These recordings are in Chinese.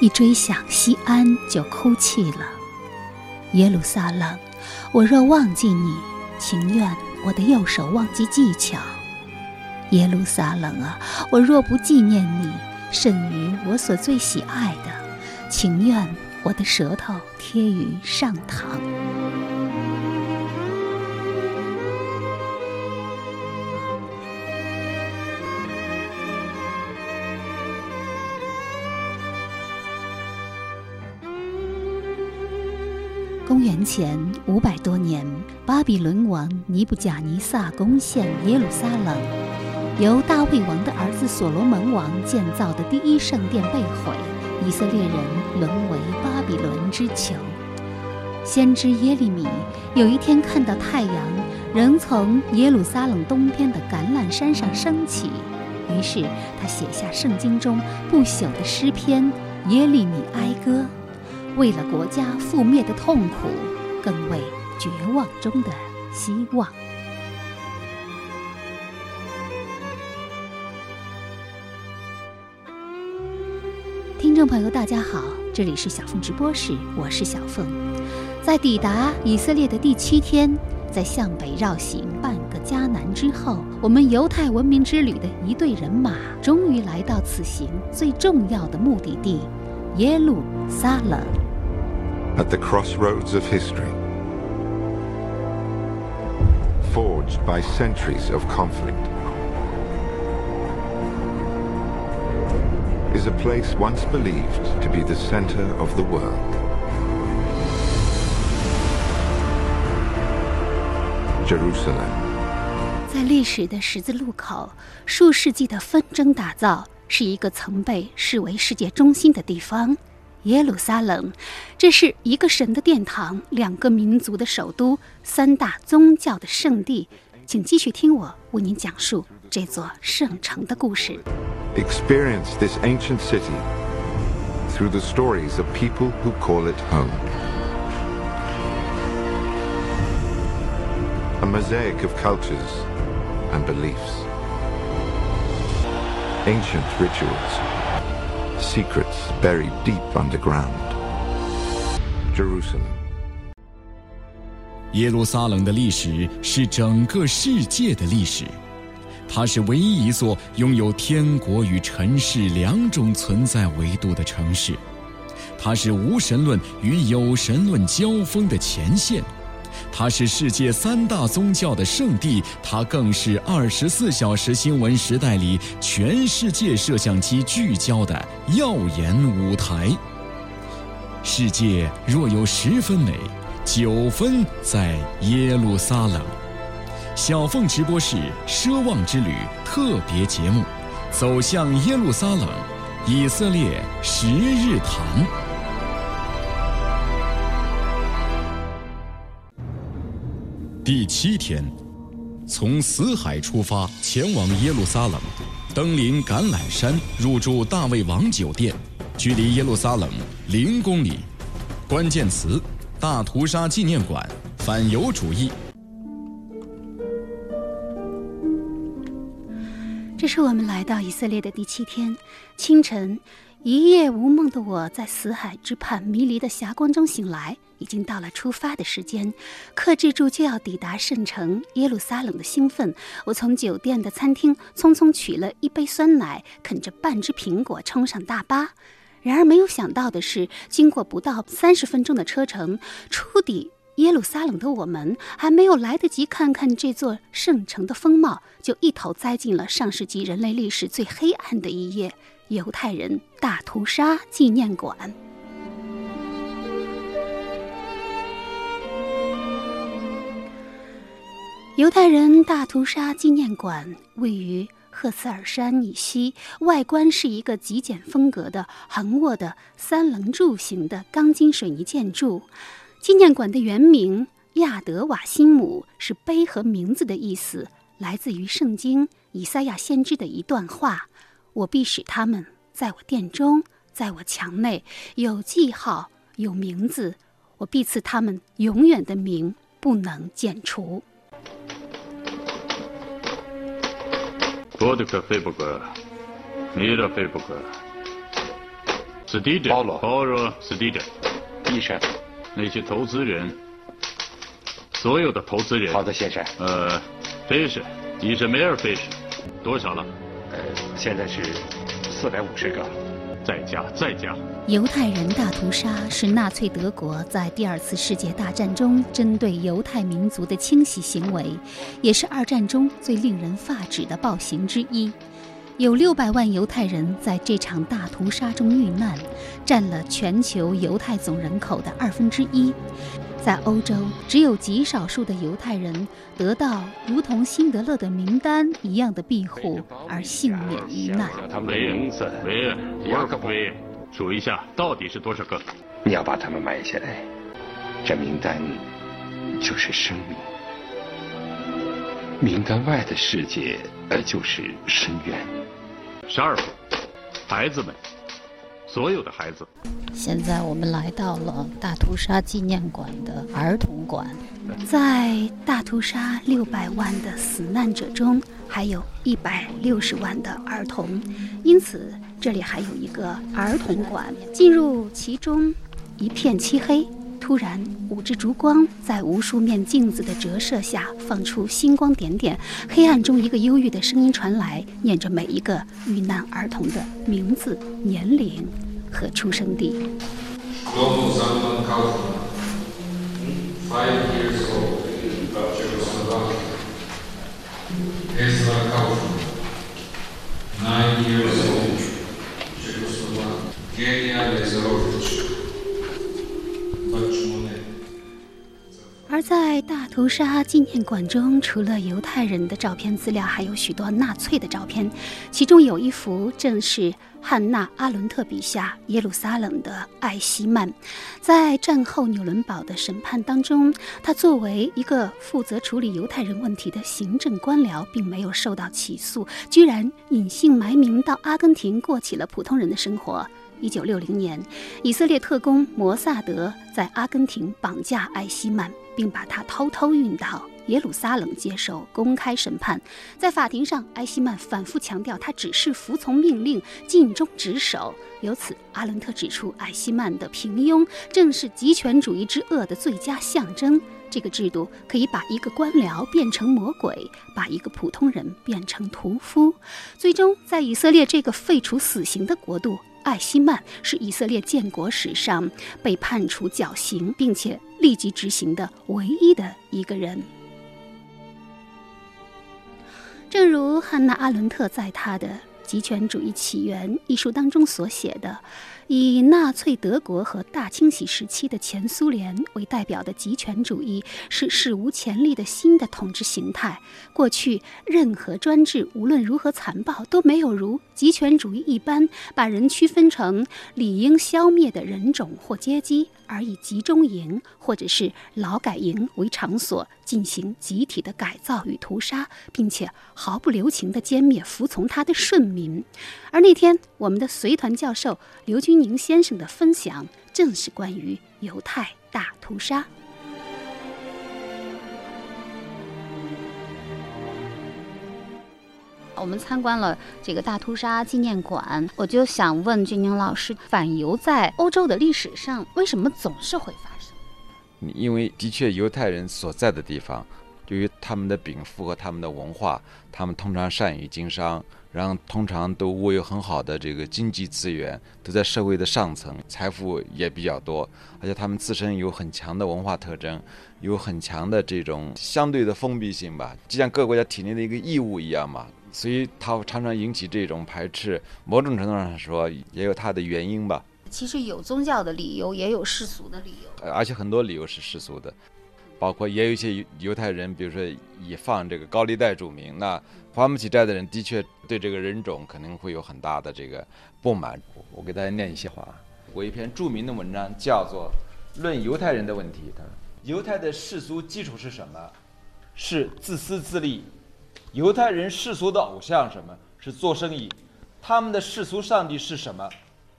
一追想西安，就哭泣了。耶路撒冷，我若忘记你，情愿我的右手忘记技巧。耶路撒冷啊，我若不纪念你，甚于我所最喜爱的，情愿我的舌头贴于上膛。公元前五百多年，巴比伦王尼布甲尼撒攻陷耶路撒冷，由大卫王的儿子所罗门王建造的第一圣殿被毁，以色列人沦为巴比伦之囚。先知耶利米有一天看到太阳仍从耶路撒冷东边的橄榄山上升起，于是他写下圣经中不朽的诗篇《耶利米哀歌》。为了国家覆灭的痛苦，更为绝望中的希望。听众朋友，大家好，这里是小凤直播室，我是小凤。在抵达以色列的第七天，在向北绕行半个迦南之后，我们犹太文明之旅的一队人马终于来到此行最重要的目的地——耶路撒冷。at the crossroads of history, forged by centuries of conflict, is a place once believed to be the center of the world. Jerusalem. 在历史的十字路口，数世纪的纷争打造，是一个曾被视为世界中心的地方。 耶路撒冷，这是一个神的殿堂，两个民族的首都，三大宗教的圣地。请继续听我为您讲述这座圣城的故事。Experience this ancient city through the stories of people who call it home. A mosaic of cultures and beliefs, ancient rituals. Secrets buried deep underground. Jerusalem. 耶路撒冷的历史是整个世界的历史，它是唯一一座拥有天国与尘世两种存在维度的城市，它是无神论与有神论交锋的前线。它是世界三大宗教的圣地，它更是二十四小时新闻时代里全世界摄像机聚焦的耀眼舞台。世界若有十分美，九分在耶路撒冷。小凤直播室奢望之旅特别节目，走向耶路撒冷，以色列十日谈。第七天，从死海出发，前往耶路撒冷，登临橄榄山，入住大卫王酒店，距离耶路撒冷零公里。关键词：大屠杀纪念馆、反犹主义。这是我们来到以色列的第七天，清晨，一夜无梦的我在死海之畔迷离的霞光中醒来。已经到了出发的时间，克制住就要抵达圣城耶路撒冷的兴奋。我从酒店的餐厅匆匆取了一杯酸奶，啃着半只苹果，冲上大巴。然而没有想到的是，经过不到三十分钟的车程，初抵耶路撒冷的我们，还没有来得及看看这座圣城的风貌，就一头栽进了上世纪人类历史最黑暗的一页——犹太人大屠杀纪念馆。犹太人大屠杀纪念馆位于赫茨尔山以西，外观是一个极简风格的横卧的三棱柱形的钢筋水泥建筑。纪念馆的原名亚德瓦辛姆是“碑”和“名字”的意思，来自于圣经以赛亚先知的一段话：“我必使他们在我殿中，在我墙内有记号，有名字，我必赐他们永远的名，不能剪除。”博德克菲伯格、米勒菲伯格、斯蒂德、保罗、保罗、斯蒂德，医生，那些投资人，所有的投资人，好的，先生。呃，费什，你是梅尔费什，多少了？呃，现在是四百五十个。再加，再加。犹太人大屠杀是纳粹德国在第二次世界大战中针对犹太民族的清洗行为，也是二战中最令人发指的暴行之一。有六百万犹太人在这场大屠杀中遇难，占了全球犹太总人口的二分之一。在欧洲，只有极少数的犹太人得到如同辛德勒的名单一样的庇护而幸免于难。他们的名字，维恩，沃克维恩。数一下，到底是多少个？你要把他们买下来，这名单就是生命。名单外的世界，呃，就是深渊。十二岁孩子们，所有的孩子。现在我们来到了大屠杀纪念馆的儿童馆，在大屠杀六百万的死难者中，还有一百六十万的儿童，因此。这里还有一个儿童馆，进入其中，一片漆黑。突然，五支烛光在无数面镜子的折射下放出星光点点。黑暗中，一个忧郁的声音传来，念着每一个遇难儿童的名字、年龄和出生地。而在大屠杀纪念馆中，除了犹太人的照片资料，还有许多纳粹的照片。其中有一幅正是汉娜·阿伦特笔下耶路撒冷的艾希曼。在战后纽伦堡的审判当中，他作为一个负责处理犹太人问题的行政官僚，并没有受到起诉，居然隐姓埋名到阿根廷过起了普通人的生活。一九六零年，以色列特工摩萨德在阿根廷绑架艾希曼，并把他偷偷运到耶路撒冷接受公开审判。在法庭上，艾希曼反复强调他只是服从命令、尽忠职守。由此，阿伦特指出，艾希曼的平庸正是极权主义之恶的最佳象征。这个制度可以把一个官僚变成魔鬼，把一个普通人变成屠夫。最终，在以色列这个废除死刑的国度。艾希曼是以色列建国史上被判处绞刑并且立即执行的唯一的一个人。正如汉娜·阿伦特在他的《极权主义起源》一书当中所写的。以纳粹德国和大清洗时期的前苏联为代表的极权主义是史无前例的新的统治形态。过去任何专制无论如何残暴，都没有如极权主义一般把人区分成理应消灭的人种或阶级。而以集中营或者是劳改营为场所进行集体的改造与屠杀，并且毫不留情地歼灭服从他的顺民。而那天，我们的随团教授刘军宁先生的分享正是关于犹太大屠杀。我们参观了这个大屠杀纪念馆，我就想问俊宁老师，反犹在欧洲的历史上为什么总是会发生？因为的确，犹太人所在的地方，对于他们的禀赋和他们的文化，他们通常善于经商，然后通常都握有很好的这个经济资源，都在社会的上层，财富也比较多，而且他们自身有很强的文化特征，有很强的这种相对的封闭性吧，就像各个国家体内的一个义务一样嘛。所以它常常引起这种排斥，某种程度上说也有它的原因吧。其实有宗教的理由，也有世俗的理由。而且很多理由是世俗的。包括也有一些犹太人，比如说以放这个高利贷著名，那还不起债的人的确对这个人种可能会有很大的这个不满。我给大家念一些话，我一篇著名的文章叫做《论犹太人的问题》。他说：“犹太的世俗基础是什么？是自私自利。犹太人世俗的偶像什么？是做生意。他们的世俗上帝是什么？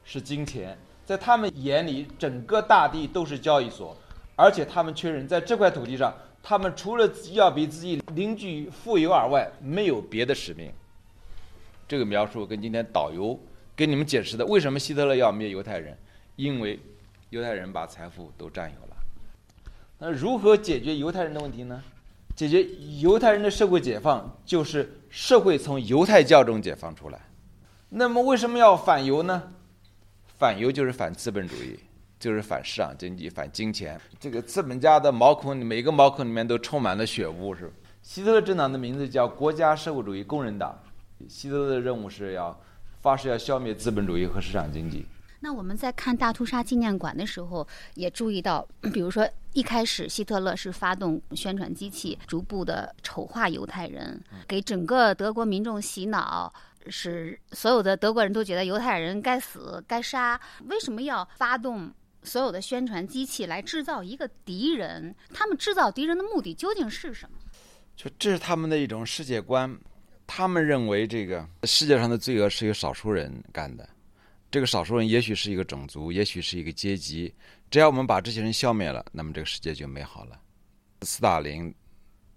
是金钱。在他们眼里，整个大地都是交易所。”而且他们确认，在这块土地上，他们除了要比自己邻居富有而外，没有别的使命。这个描述跟今天导游给你们解释的为什么？希特勒要灭犹太人，因为犹太人把财富都占有了。那如何解决犹太人的问题呢？解决犹太人的社会解放，就是社会从犹太教中解放出来。那么为什么要反犹呢？反犹就是反资本主义。就是反市场经济，反金钱。这个资本家的毛孔，每个毛孔里面都充满了血污，是？希特勒政党的名字叫国家社会主义工人党。希特勒的任务是要发誓要消灭资本主义和市场经济。那我们在看大屠杀纪念馆的时候，也注意到，比如说一开始希特勒是发动宣传机器，逐步的丑化犹太人，给整个德国民众洗脑，使所有的德国人都觉得犹太人该死该杀。为什么要发动？所有的宣传机器来制造一个敌人，他们制造敌人的目的究竟是什么？就这是他们的一种世界观，他们认为这个世界上的罪恶是由少数人干的，这个少数人也许是一个种族，也许是一个阶级，只要我们把这些人消灭了，那么这个世界就美好了。斯大林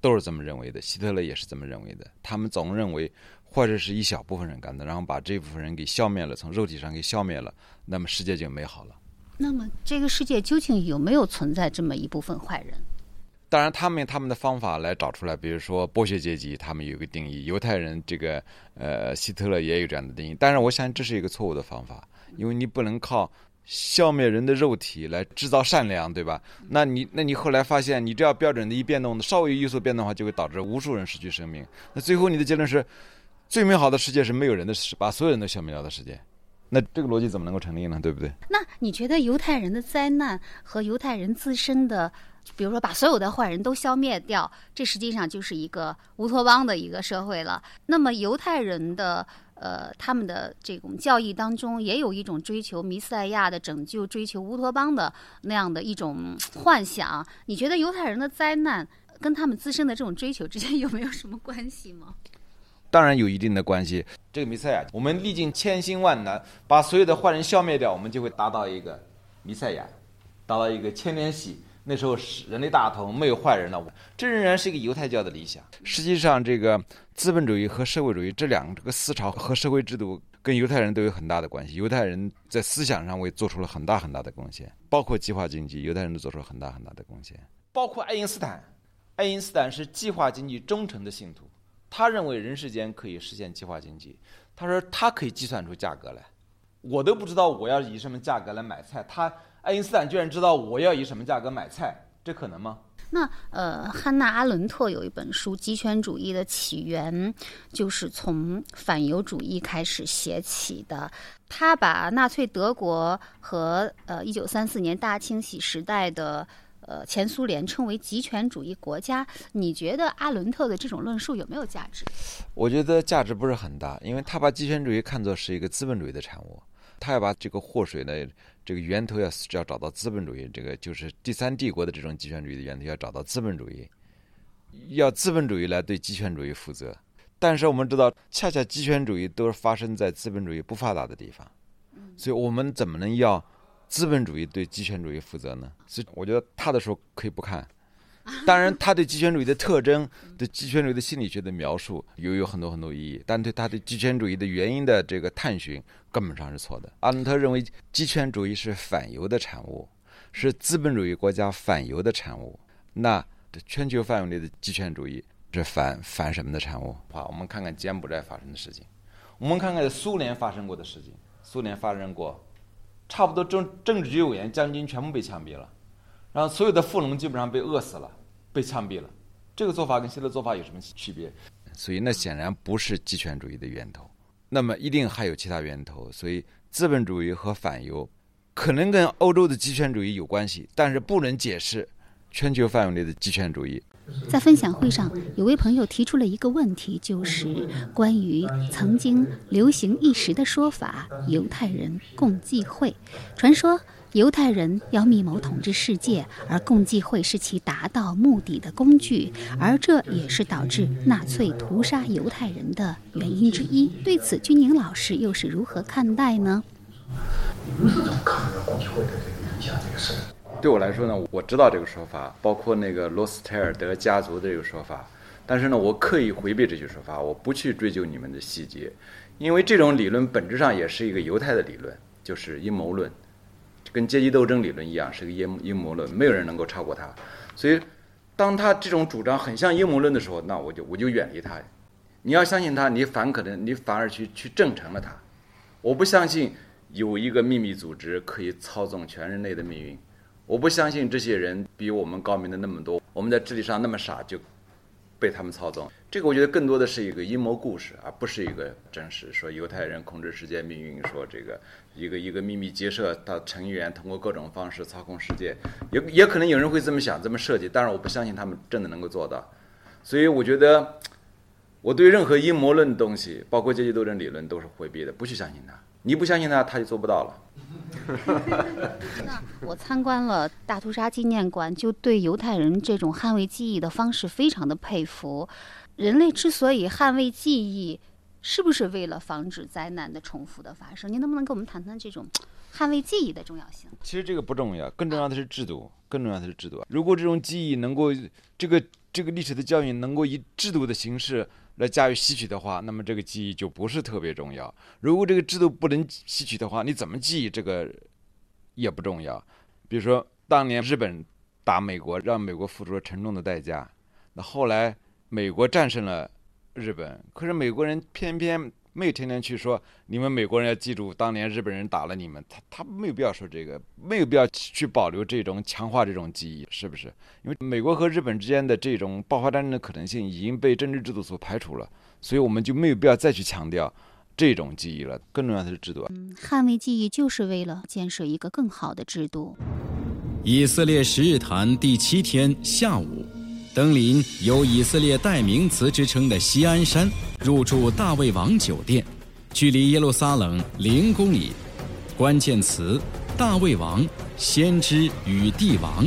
都是这么认为的，希特勒也是这么认为的，他们总认为坏事是一小部分人干的，然后把这部分人给消灭了，从肉体上给消灭了，那么世界就美好了。那么，这个世界究竟有没有存在这么一部分坏人？当然，他们用他们的方法来找出来。比如说，剥削阶级，他们有一个定义；犹太人，这个呃，希特勒也有这样的定义。但是，我想这是一个错误的方法，因为你不能靠消灭人的肉体来制造善良，对吧？那你，那你后来发现，你这样标准的一变动，稍微有所变动的话，就会导致无数人失去生命。那最后你的结论是，最美好的世界是没有人的世，把所有人都消灭掉的世界。那这个逻辑怎么能够成立呢？对不对？那你觉得犹太人的灾难和犹太人自身的，比如说把所有的坏人都消灭掉，这实际上就是一个乌托邦的一个社会了。那么犹太人的呃，他们的这种教义当中，也有一种追求弥赛亚的拯救、追求乌托邦的那样的一种幻想。你觉得犹太人的灾难跟他们自身的这种追求之间有没有什么关系吗？当然有一定的关系。这个弥赛亚，我们历尽千辛万难，把所有的坏人消灭掉，我们就会达到一个弥赛亚，达到一个千年喜。那时候是人类大同，没有坏人了。这仍然是一个犹太教的理想。实际上，这个资本主义和社会主义这两个思潮和社会制度，跟犹太人都有很大的关系。犹太人在思想上为做出了很大很大的贡献，包括计划经济，犹太人都做出了很大很大的贡献。包括爱因斯坦，爱因斯坦是计划经济忠诚的信徒。他认为人世间可以实现计划经济，他说他可以计算出价格来，我都不知道我要以什么价格来买菜，他爱因斯坦居然知道我要以什么价格买菜，这可能吗？那呃，汉娜·阿伦特有一本书《极权主义的起源》，就是从反犹主义开始写起的。他把纳粹德国和呃一九三四年大清洗时代的。呃，前苏联称为极权主义国家，你觉得阿伦特的这种论述有没有价值？我觉得价值不是很大，因为他把极权主义看作是一个资本主义的产物，他要把这个祸水呢这个源头要要找到资本主义，这个就是第三帝国的这种极权主义的源头要找到资本主义，要资本主义来对极权主义负责。但是我们知道，恰恰极权主义都是发生在资本主义不发达的地方，所以我们怎么能要？资本主义对极权主义负责呢？所以我觉得他的书可以不看。当然，他对极权主义的特征、对极权主义的心理学的描述有有很多很多意义，但对他对极权主义的原因的这个探寻根本上是错的。阿伦特认为，极权主义是反犹的产物，是资本主义国家反犹的产物。那全球范围内的极权主义是反反什么的产物？好，我们看看柬埔寨发生的事情，我们看看苏联发生过的事情。苏联发生过。差不多政政治局委员、将军全部被枪毙了，然后所有的富农基本上被饿死了，被枪毙了。这个做法跟现在做法有什么区别？所以那显然不是极权主义的源头，那么一定还有其他源头。所以资本主义和反犹可能跟欧洲的极权主义有关系，但是不能解释全球范围内的极权主义。在分享会上，有位朋友提出了一个问题，就是关于曾经流行一时的说法——犹太人共济会。传说犹太人要密谋统治世界，而共济会是其达到目的的工具，而这也是导致纳粹屠杀犹太人的原因之一。对此，军宁老师又是如何看待呢？你们是怎么看待共济会的这个影响这个事？对我来说呢，我知道这个说法，包括那个罗斯泰尔德家族的这个说法，但是呢，我刻意回避这些说法，我不去追究你们的细节，因为这种理论本质上也是一个犹太的理论，就是阴谋论，跟阶级斗争理论一样，是个阴阴谋论，没有人能够超过它。所以，当他这种主张很像阴谋论的时候，那我就我就远离他。你要相信他，你反可能你反而去去证成了他。我不相信有一个秘密组织可以操纵全人类的命运。我不相信这些人比我们高明的那么多，我们在智力上那么傻，就被他们操纵。这个我觉得更多的是一个阴谋故事，而不是一个真实。说犹太人控制世界命运，说这个一个一个秘密结社的成员通过各种方式操控世界，也也可能有人会这么想、这么设计。但是我不相信他们真的能够做到。所以我觉得，我对任何阴谋论的东西，包括阶级斗争理论，都是回避的，不去相信它。你不相信他，他就做不到了。那我参观了大屠杀纪念馆，就对犹太人这种捍卫记忆的方式非常的佩服。人类之所以捍卫记忆，是不是为了防止灾难的重复的发生？您能不能跟我们谈谈这种捍卫记忆的重要性？其实这个不重要，更重要的是制度，更重要的是制度。如果这种记忆能够，这个这个历史的教训能够以制度的形式。来加以吸取的话，那么这个记忆就不是特别重要。如果这个制度不能吸取的话，你怎么记忆这个也不重要。比如说，当年日本打美国，让美国付出了沉重的代价。那后来美国战胜了日本，可是美国人偏偏。没有天天去说你们美国人要记住当年日本人打了你们，他他没有必要说这个，没有必要去保留这种强化这种记忆，是不是？因为美国和日本之间的这种爆发战争的可能性已经被政治制度所排除了，所以我们就没有必要再去强调这种记忆了。更重要的是制度。嗯，捍卫记忆就是为了建设一个更好的制度。以色列十日谈第七天下午。登临有以色列代名词之称的锡安山，入住大卫王酒店，距离耶路撒冷零公里。关键词：大卫王、先知与帝王。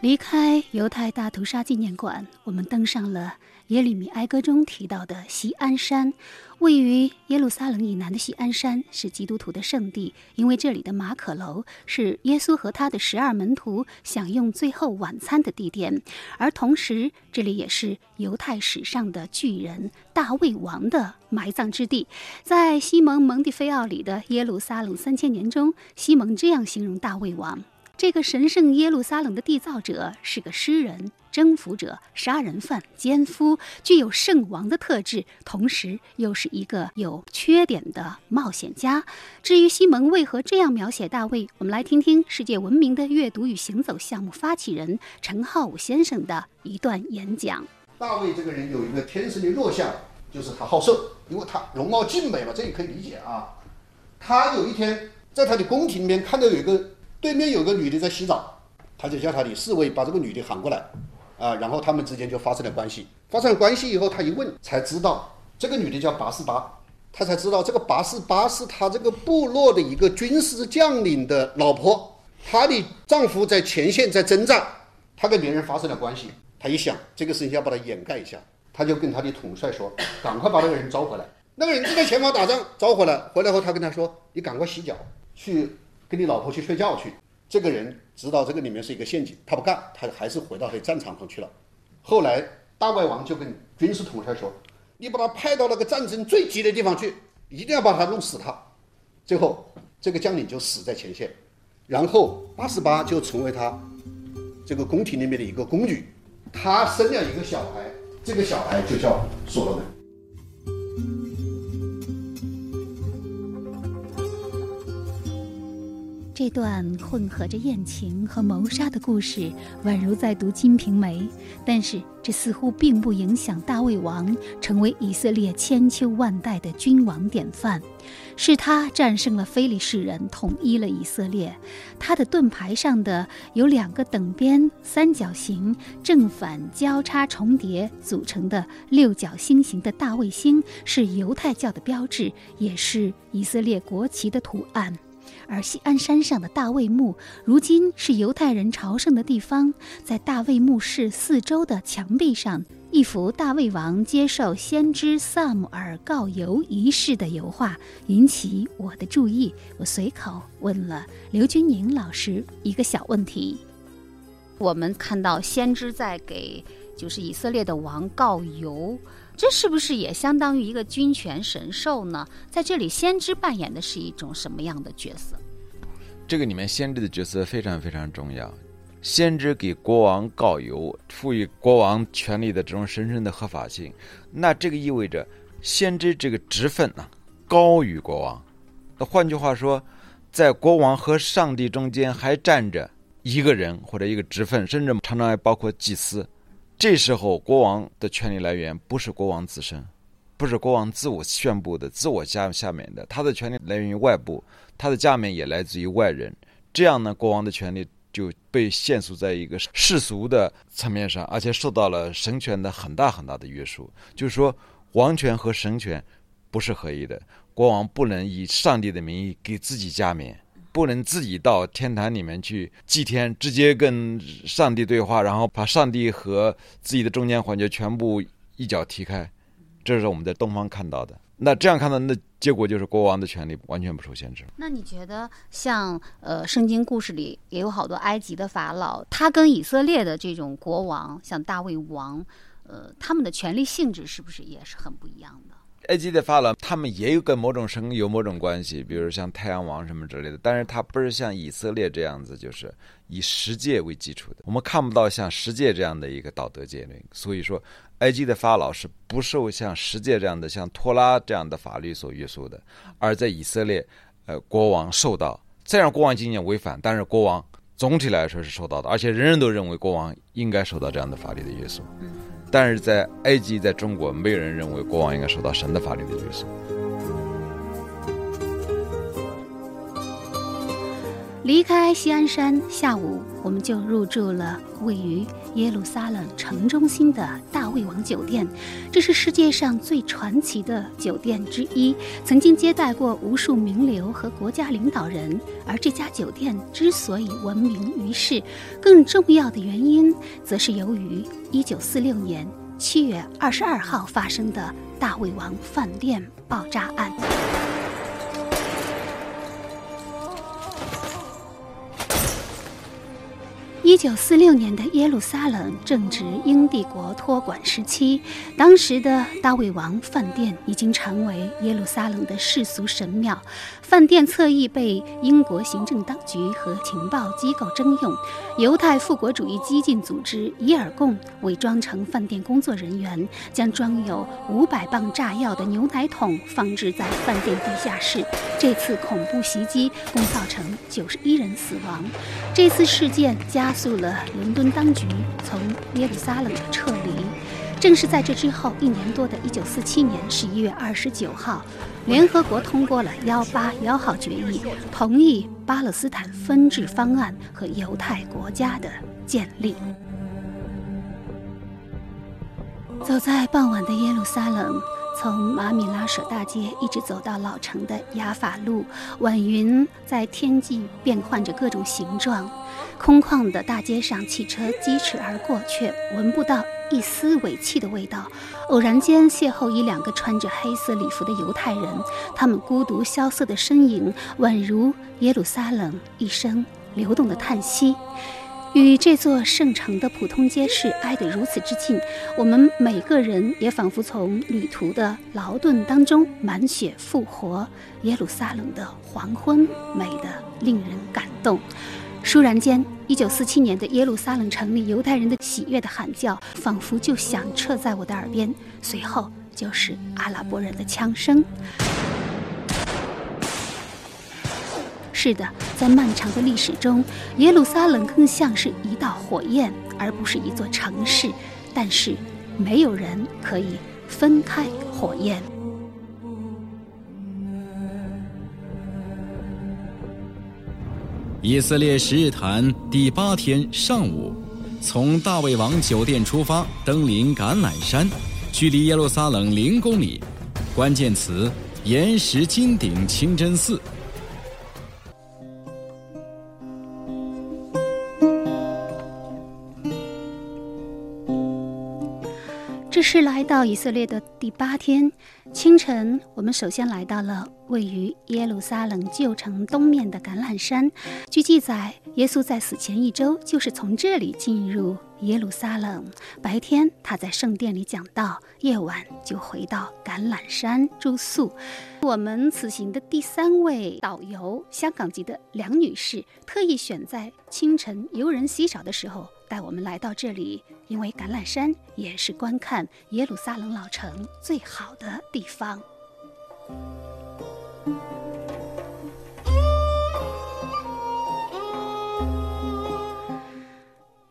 离开犹太大屠杀纪念馆，我们登上了耶利米哀歌中提到的锡安山。位于耶路撒冷以南的锡安山是基督徒的圣地，因为这里的马可楼是耶稣和他的十二门徒享用最后晚餐的地点，而同时这里也是犹太史上的巨人大卫王的埋葬之地。在西蒙·蒙蒂菲奥里的《耶路撒冷三千年》中，西蒙这样形容大卫王。这个神圣耶路撒冷的缔造者是个诗人、征服者、杀人犯、奸夫，具有圣王的特质，同时又是一个有缺点的冒险家。至于西蒙为何这样描写大卫，我们来听听世界闻名的阅读与行走项目发起人陈浩武先生的一段演讲。大卫这个人有一个天生的弱项，就是他好色，因为他容貌俊美嘛，这也可以理解啊。他有一天在他的宫廷里面看到有一个。对面有个女的在洗澡，他就叫他的侍卫把这个女的喊过来，啊，然后他们之间就发生了关系。发生了关系以后，他一问才知道，这个女的叫拔四八，他才知道这个拔四八是他这个部落的一个军事将领的老婆，她的丈夫在前线在征战，她跟别人发生了关系。他一想这个事情要把它掩盖一下，他就跟他的统帅说：“赶快把那个人招回来。”那个人正在前方打仗，招回来，回来后他跟他说：“你赶快洗脚去。”跟你老婆去睡觉去，这个人知道这个里面是一个陷阱，他不干，他还是回到他战场上去了。后来大外王就跟军事统帅说：“你把他派到那个战争最急的地方去，一定要把他弄死他。”最后这个将领就死在前线，然后八十八就成为他这个宫廷里面的一个宫女，他生了一个小孩，这个小孩就叫所罗门。这段混合着艳情和谋杀的故事，宛如在读《金瓶梅》，但是这似乎并不影响大卫王成为以色列千秋万代的君王典范。是他战胜了非利士人，统一了以色列。他的盾牌上的有两个等边三角形正反交叉重叠组成的六角星形的大卫星，是犹太教的标志，也是以色列国旗的图案。而西安山上的大卫墓，如今是犹太人朝圣的地方。在大卫墓室四周的墙壁上，一幅大卫王接受先知萨姆尔告游仪式的油画引起我的注意。我随口问了刘军宁老师一个小问题：我们看到先知在给就是以色列的王告游。这是不是也相当于一个君权神授呢？在这里，先知扮演的是一种什么样的角色？这个里面，先知的角色非常非常重要。先知给国王告由，赋予国王权力的这种神圣的合法性。那这个意味着，先知这个职分呢，高于国王。那换句话说，在国王和上帝中间还站着一个人或者一个职分，甚至常常还包括祭司。这时候，国王的权力来源不是国王自身，不是国王自我宣布的、自我下下面的，他的权力来源于外部，他的加冕也来自于外人。这样呢，国王的权力就被限缩在一个世俗的层面上，而且受到了神权的很大很大的约束。就是说，王权和神权不是合一的，国王不能以上帝的名义给自己加冕。不能自己到天坛里面去祭天，直接跟上帝对话，然后把上帝和自己的中间环节全部一脚踢开，这是我们在东方看到的。那这样看到，那结果就是国王的权利完全不受限制。那你觉得，像呃圣经故事里也有好多埃及的法老，他跟以色列的这种国王，像大卫王，呃，他们的权力性质是不是也是很不一样的？埃及的法老，他们也有跟某种神有某种关系，比如像太阳王什么之类的。但是他不是像以色列这样子，就是以十诫为基础的。我们看不到像十诫这样的一个道德戒律。所以说，埃及的法老是不受像十诫这样的、像托拉这样的法律所约束的。而在以色列，呃，国王受到，虽然国王今年违反，但是国王总体来说是受到的，而且人人都认为国王应该受到这样的法律的约束。但是在埃及，在中国，没有人认为国王应该受到神的法律的约束。离开西安山，下午我们就入住了位于耶路撒冷城中心的大卫王酒店。这是世界上最传奇的酒店之一，曾经接待过无数名流和国家领导人。而这家酒店之所以闻名于世，更重要的原因，则是由于1946年7月22号发生的大卫王饭店爆炸案。一九四六年的耶路撒冷正值英帝国托管时期，当时的大卫王饭店已经成为耶路撒冷的世俗神庙。饭店侧翼被英国行政当局和情报机构征用，犹太复国主义激进组织伊尔贡伪装成饭店工作人员，将装有五百磅炸药的牛奶桶放置在饭店地下室。这次恐怖袭击共造成九十一人死亡。这次事件加速了伦敦当局从耶路撒冷的撤离。正是在这之后一年多的1947年11月29号，联合国通过了181号决议，同意巴勒斯坦分治方案和犹太国家的建立。走在傍晚的耶路撒冷。从马米拉舍大街一直走到老城的雅法路，晚云在天际变换着各种形状。空旷的大街上，汽车疾驰而过，却闻不到一丝尾气的味道。偶然间邂逅一两个穿着黑色礼服的犹太人，他们孤独萧瑟的身影，宛如耶路撒冷一声流动的叹息。与这座圣城的普通街市挨得如此之近，我们每个人也仿佛从旅途的劳顿当中满血复活。耶路撒冷的黄昏，美得令人感动。倏然间，1947年的耶路撒冷城里犹太人的喜悦的喊叫，仿佛就响彻在我的耳边。随后就是阿拉伯人的枪声。是的，在漫长的历史中，耶路撒冷更像是一道火焰，而不是一座城市。但是，没有人可以分开火焰。以色列十日谈第八天上午，从大卫王酒店出发，登临橄榄山，距离耶路撒冷零公里。关键词：岩石金顶清真寺。这是来到以色列的第八天清晨，我们首先来到了位于耶路撒冷旧城东面的橄榄山。据记载，耶稣在死前一周就是从这里进入耶路撒冷。白天他在圣殿里讲道，夜晚就回到橄榄山住宿。我们此行的第三位导游，香港籍的梁女士，特意选在清晨游人稀少的时候。带我们来到这里，因为橄榄山也是观看耶路撒冷老城最好的地方。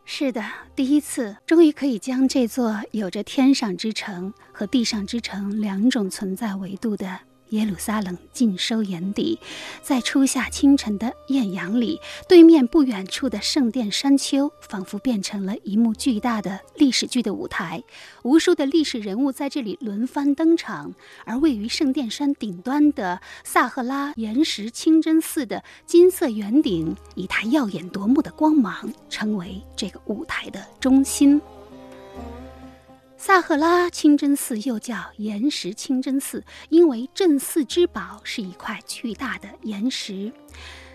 是的，第一次，终于可以将这座有着天上之城和地上之城两种存在维度的。耶路撒冷尽收眼底，在初夏清晨的艳阳里，对面不远处的圣殿山丘仿佛变成了一幕巨大的历史剧的舞台，无数的历史人物在这里轮番登场。而位于圣殿山顶端的萨赫拉岩石清真寺的金色圆顶，以它耀眼夺目的光芒，成为这个舞台的中心。萨赫拉清真寺又叫岩石清真寺，因为镇寺之宝是一块巨大的岩石。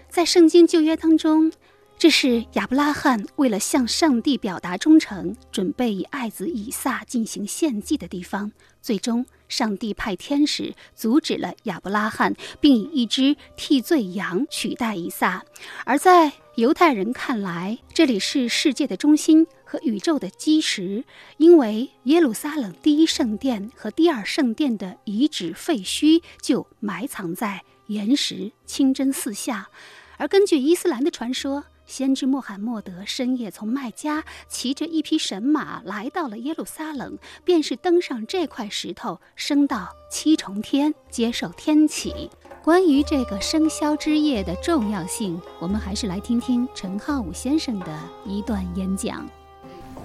在圣经旧约当中，这是亚伯拉罕为了向上帝表达忠诚，准备以爱子以撒进行献祭的地方。最终，上帝派天使阻止了亚伯拉罕，并以一只替罪羊取代以撒。而在犹太人看来，这里是世界的中心。和宇宙的基石，因为耶路撒冷第一圣殿和第二圣殿的遗址废墟就埋藏在岩石清真寺下，而根据伊斯兰的传说，先知穆罕默德深夜从麦加骑着一匹神马来到了耶路撒冷，便是登上这块石头，升到七重天接受天启。关于这个生肖之夜的重要性，我们还是来听听陈浩武先生的一段演讲。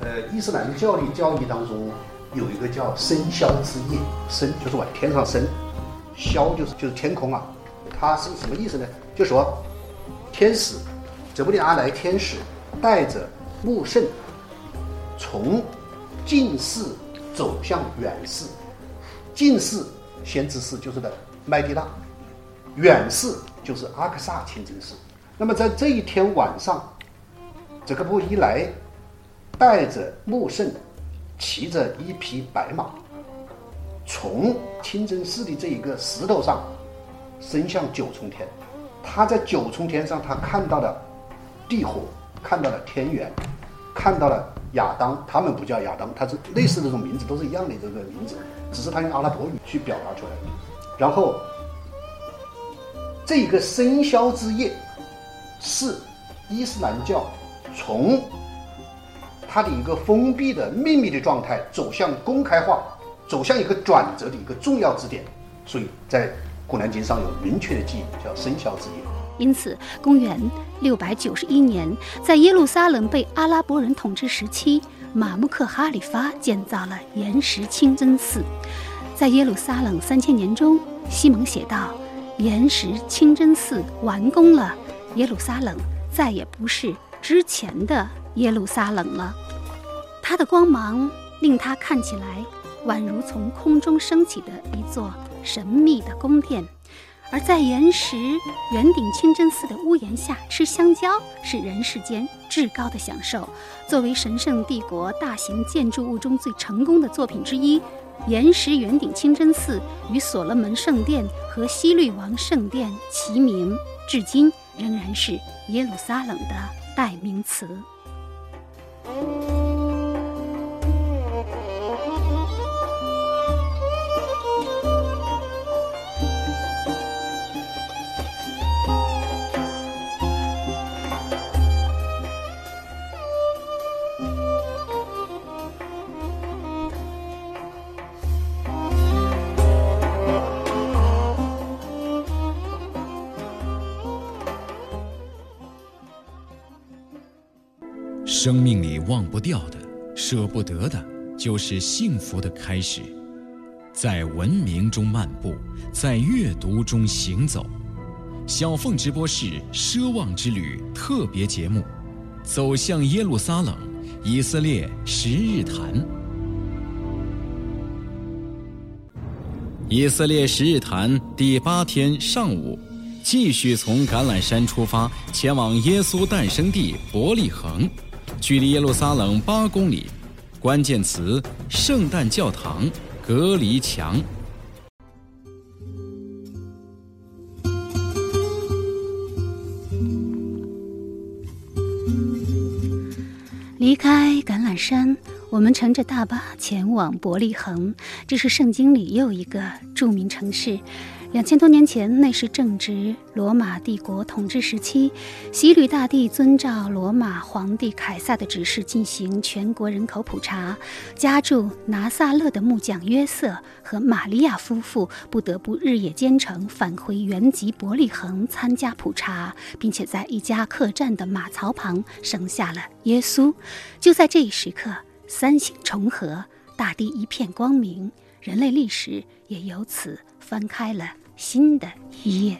呃，伊斯兰教的教义当中有一个叫生肖之夜，生就是往天上升，肖就是就是天空啊。它是什么意思呢？就说天使，泽布利阿来天使带着穆圣从近世走向远世，近世先知世就是的麦地那，远世就是阿克萨清真寺。那么在这一天晚上，这个布一来。带着穆圣，骑着一匹白马，从清真寺的这一个石头上升向九重天。他在九重天上，他看到了地火，看到了天元，看到了亚当。他们不叫亚当，他是类似这种名字，都是一样的这个名字，只是他用阿拉伯语去表达出来。然后，这个生肖之夜是伊斯兰教从。它的一个封闭的秘密的状态走向公开化，走向一个转折的一个重要支点，所以在《古兰经》上有明确的记忆，叫生肖之夜。因此，公元六百九十一年，在耶路撒冷被阿拉伯人统治时期，马穆克哈里发建造了岩石清真寺。在耶路撒冷三千年中，西蒙写道：“岩石清真寺完工了，耶路撒冷再也不是之前的。”耶路撒冷了，它的光芒令它看起来宛如从空中升起的一座神秘的宫殿。而在岩石圆顶清真寺的屋檐下吃香蕉是人世间至高的享受。作为神圣帝国大型建筑物中最成功的作品之一，岩石圆顶清真寺与所罗门圣殿和西律王圣殿齐名，至今仍然是耶路撒冷的代名词。Música 生命里忘不掉的、舍不得的，就是幸福的开始。在文明中漫步，在阅读中行走。小凤直播室《奢望之旅》特别节目，走向耶路撒冷，以色列十日谈。以色列十日谈第八天上午，继续从橄榄山出发，前往耶稣诞生地伯利恒，距离耶路撒冷八公里。关键词：圣诞教堂、隔离墙。离开橄榄山。我们乘着大巴前往伯利恒，这是圣经里又一个著名城市。两千多年前，那时正值罗马帝国统治时期，希律大帝遵照罗马皇帝凯撒的指示进行全国人口普查。家住拿撒勒的木匠约瑟和玛利亚夫妇不得不日夜兼程返回原籍伯利恒参加普查，并且在一家客栈的马槽旁生下了耶稣。就在这一时刻。三星重合，大地一片光明，人类历史也由此翻开了新的一页。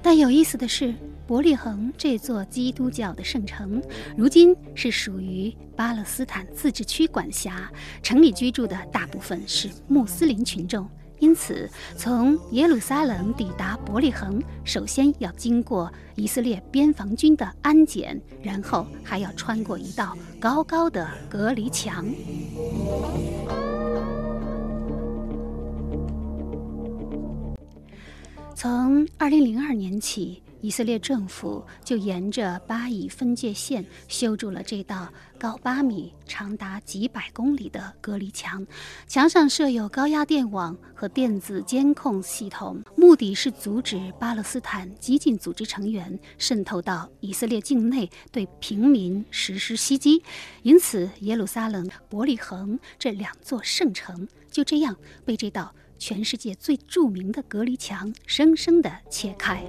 但有意思的是，伯利恒这座基督教的圣城，如今是属于巴勒斯坦自治区管辖，城里居住的大部分是穆斯林群众。因此，从耶路撒冷抵达伯利恒，首先要经过以色列边防军的安检，然后还要穿过一道高高的隔离墙。从二零零二年起。以色列政府就沿着巴以分界线修筑了这道高八米、长达几百公里的隔离墙，墙上设有高压电网和电子监控系统，目的是阻止巴勒斯坦激进组织成员渗透到以色列境内，对平民实施袭击。因此，耶路撒冷、伯利恒这两座圣城就这样被这道全世界最著名的隔离墙生生地切开。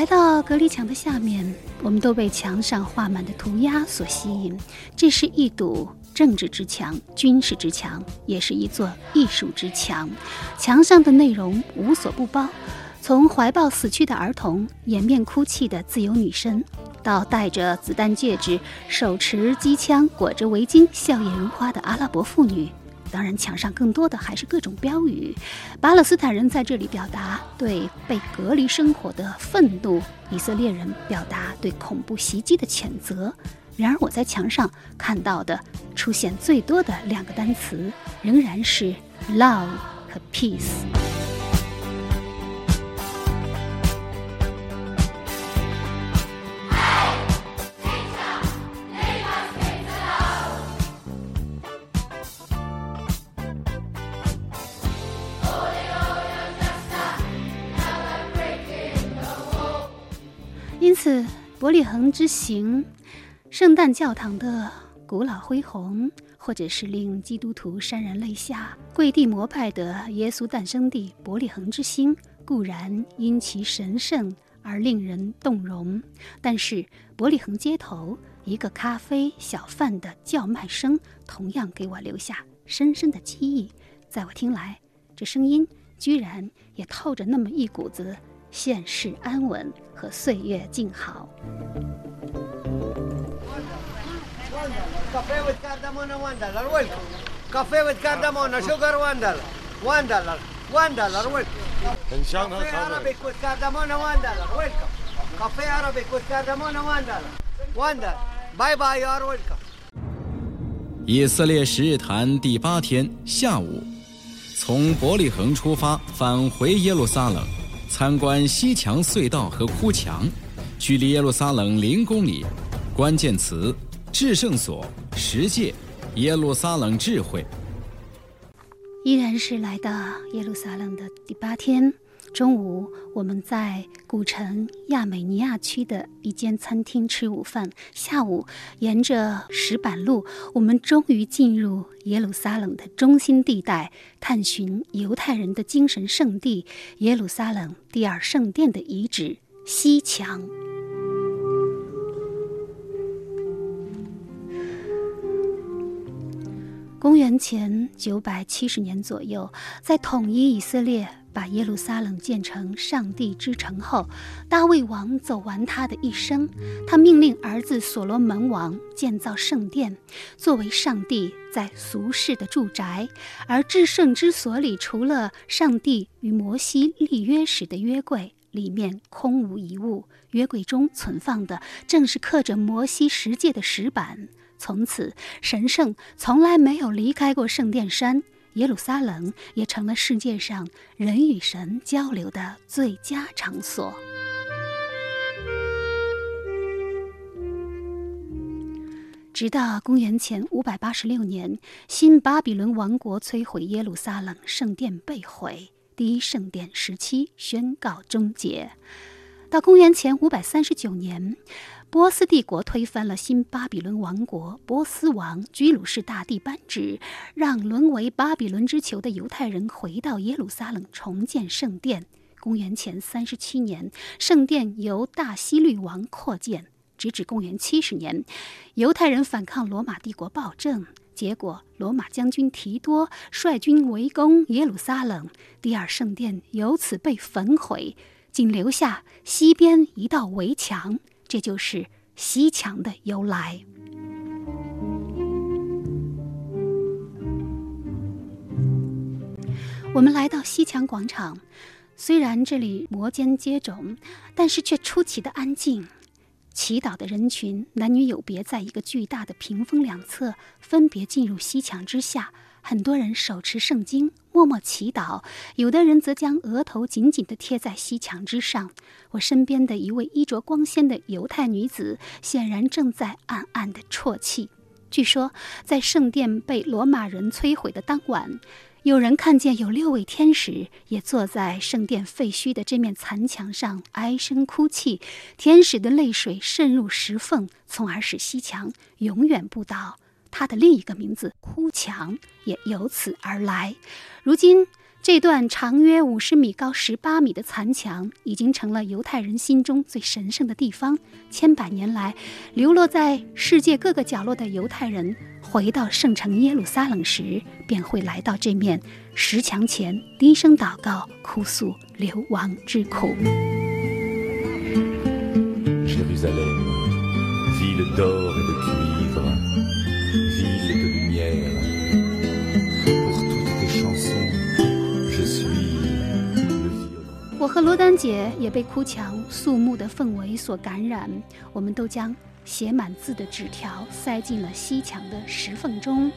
来到隔离墙的下面，我们都被墙上画满的涂鸦所吸引。这是一堵政治之墙、军事之墙，也是一座艺术之墙。墙上的内容无所不包，从怀抱死去的儿童、掩面哭泣的自由女神，到戴着子弹戒指、手持机枪、裹着围巾、笑靥如花的阿拉伯妇女。当然，墙上更多的还是各种标语。巴勒斯坦人在这里表达对被隔离生活的愤怒，以色列人表达对恐怖袭击的谴责。然而，我在墙上看到的出现最多的两个单词，仍然是 “love” 和 “peace”。因此，伯利恒之行，圣诞教堂的古老恢宏，或者是令基督徒潸然泪下、跪地膜拜的耶稣诞生地伯利恒之星，固然因其神圣而令人动容。但是，伯利恒街头一个咖啡小贩的叫卖声，同样给我留下深深的记忆。在我听来，这声音居然也透着那么一股子。现世安稳和岁月静好。以色列十日谈第八天下午从伯利恒出发返回耶路撒冷。参观西墙隧道和哭墙，距离耶路撒冷零公里。关键词：至圣所、十诫、耶路撒冷智慧。依然是来到耶路撒冷的第八天。中午，我们在古城亚美尼亚区的一间餐厅吃午饭。下午，沿着石板路，我们终于进入耶路撒冷的中心地带，探寻犹太人的精神圣地——耶路撒冷第二圣殿的遗址西墙。公元前九百七十年左右，在统一以色列。把耶路撒冷建成上帝之城后，大卫王走完他的一生。他命令儿子所罗门王建造圣殿，作为上帝在俗世的住宅。而至圣之所里，除了上帝与摩西立约时的约柜，里面空无一物。约柜中存放的正是刻着摩西十诫的石板。从此，神圣从来没有离开过圣殿山。耶路撒冷也成了世界上人与神交流的最佳场所。直到公元前五百八十六年，新巴比伦王国摧毁耶路撒冷圣殿被毁，第一圣殿时期宣告终结。到公元前五百三十九年。波斯帝国推翻了新巴比伦王国，波斯王居鲁士大帝颁旨，让沦为巴比伦之囚的犹太人回到耶路撒冷重建圣殿。公元前三十七年，圣殿由大希律王扩建，直至公元七十年，犹太人反抗罗马帝国暴政，结果罗马将军提多率军围攻耶路撒冷，第二圣殿由此被焚毁，仅留下西边一道围墙。这就是西墙的由来。我们来到西墙广场，虽然这里摩肩接踵，但是却出奇的安静。祈祷的人群，男女有别，在一个巨大的屏风两侧，分别进入西墙之下。很多人手持圣经，默默祈祷；有的人则将额头紧紧地贴在西墙之上。我身边的一位衣着光鲜的犹太女子，显然正在暗暗地啜泣。据说，在圣殿被罗马人摧毁的当晚，有人看见有六位天使也坐在圣殿废墟的这面残墙上哀声哭泣。天使的泪水渗入石缝，从而使西墙永远不倒。它的另一个名字“哭墙”也由此而来。如今，这段长约五十米、高十八米的残墙，已经成了犹太人心中最神圣的地方。千百年来，流落在世界各个角落的犹太人，回到圣城耶路撒冷时，便会来到这面石墙前，低声祷告，哭诉流亡之苦。我和罗丹姐也被哭墙肃穆的氛围所感染，我们都将写满字的纸条塞进了西墙的石缝中。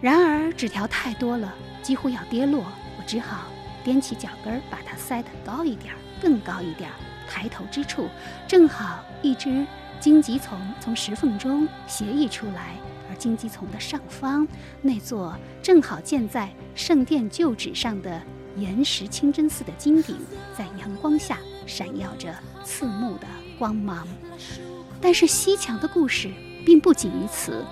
然而纸条太多了，几乎要跌落，我只好踮起脚跟把它塞得高一点，更高一点。抬头之处，正好一只荆棘丛从石缝中斜溢出来，而荆棘丛的上方，那座正好建在圣殿旧址上的。岩石清真寺的金顶在阳光下闪耀着刺目的光芒，但是西墙的故事并不仅于此。